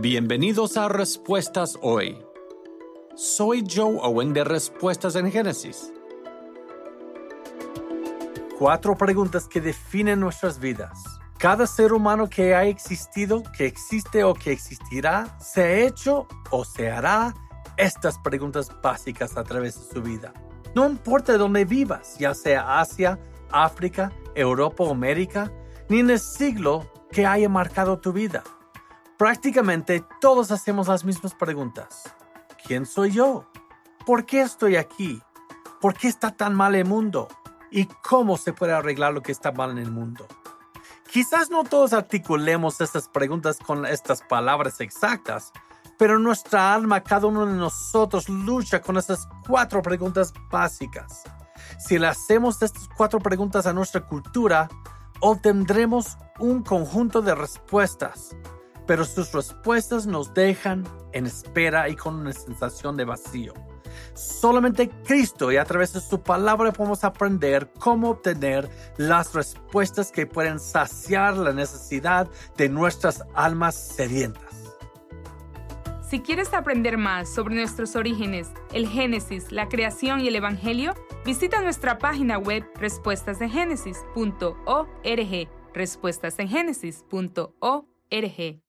Bienvenidos a Respuestas Hoy. Soy Joe Owen de Respuestas en Génesis. Cuatro preguntas que definen nuestras vidas. Cada ser humano que ha existido, que existe o que existirá, se ha hecho o se hará estas preguntas básicas a través de su vida. No importa dónde vivas, ya sea Asia, África, Europa o América, ni en el siglo que haya marcado tu vida. Prácticamente todos hacemos las mismas preguntas. ¿Quién soy yo? ¿Por qué estoy aquí? ¿Por qué está tan mal el mundo? ¿Y cómo se puede arreglar lo que está mal en el mundo? Quizás no todos articulemos estas preguntas con estas palabras exactas, pero nuestra alma, cada uno de nosotros lucha con estas cuatro preguntas básicas. Si le hacemos estas cuatro preguntas a nuestra cultura, obtendremos un conjunto de respuestas, pero sus respuestas nos dejan en espera y con una sensación de vacío. Solamente Cristo y a través de su palabra podemos aprender cómo obtener las respuestas que pueden saciar la necesidad de nuestras almas sedientas. Si quieres aprender más sobre nuestros orígenes, el Génesis, la creación y el Evangelio, visita nuestra página web respuestasengénesis.org. Respuestasengenesis.org.